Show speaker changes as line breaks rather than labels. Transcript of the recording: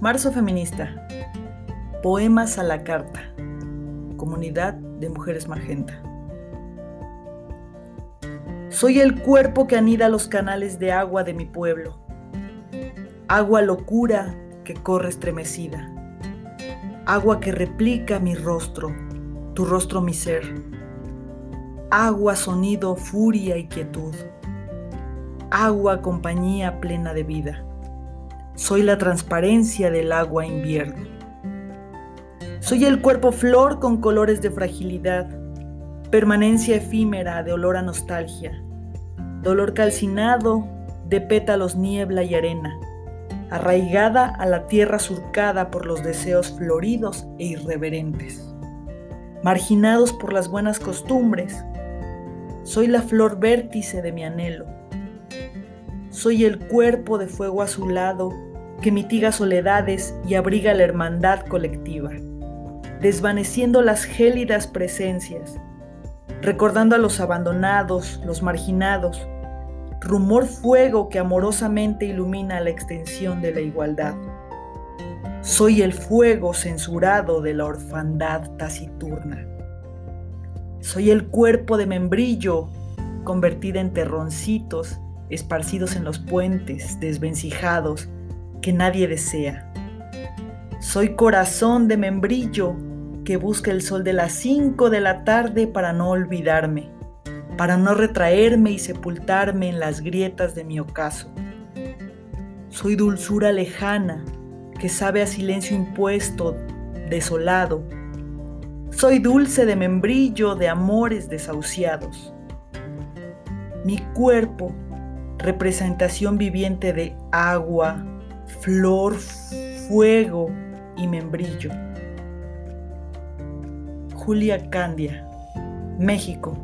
Marzo Feminista. Poemas a la carta. Comunidad de Mujeres Magenta. Soy el cuerpo que anida los canales de agua de mi pueblo. Agua locura que corre estremecida. Agua que replica mi rostro, tu rostro mi ser. Agua sonido, furia y quietud. Agua compañía plena de vida. Soy la transparencia del agua invierno. Soy el cuerpo flor con colores de fragilidad, permanencia efímera de olor a nostalgia, dolor calcinado de pétalos niebla y arena, arraigada a la tierra surcada por los deseos floridos e irreverentes, marginados por las buenas costumbres. Soy la flor vértice de mi anhelo. Soy el cuerpo de fuego azulado que mitiga soledades y abriga la hermandad colectiva, desvaneciendo las gélidas presencias, recordando a los abandonados, los marginados, rumor fuego que amorosamente ilumina la extensión de la igualdad. Soy el fuego censurado de la orfandad taciturna. Soy el cuerpo de membrillo convertida en terroncitos esparcidos en los puentes, desvencijados, que nadie desea. Soy corazón de membrillo que busca el sol de las 5 de la tarde para no olvidarme, para no retraerme y sepultarme en las grietas de mi ocaso. Soy dulzura lejana que sabe a silencio impuesto, desolado. Soy dulce de membrillo de amores desahuciados. Mi cuerpo, representación viviente de agua, flor, fuego y membrillo. Julia Candia, México.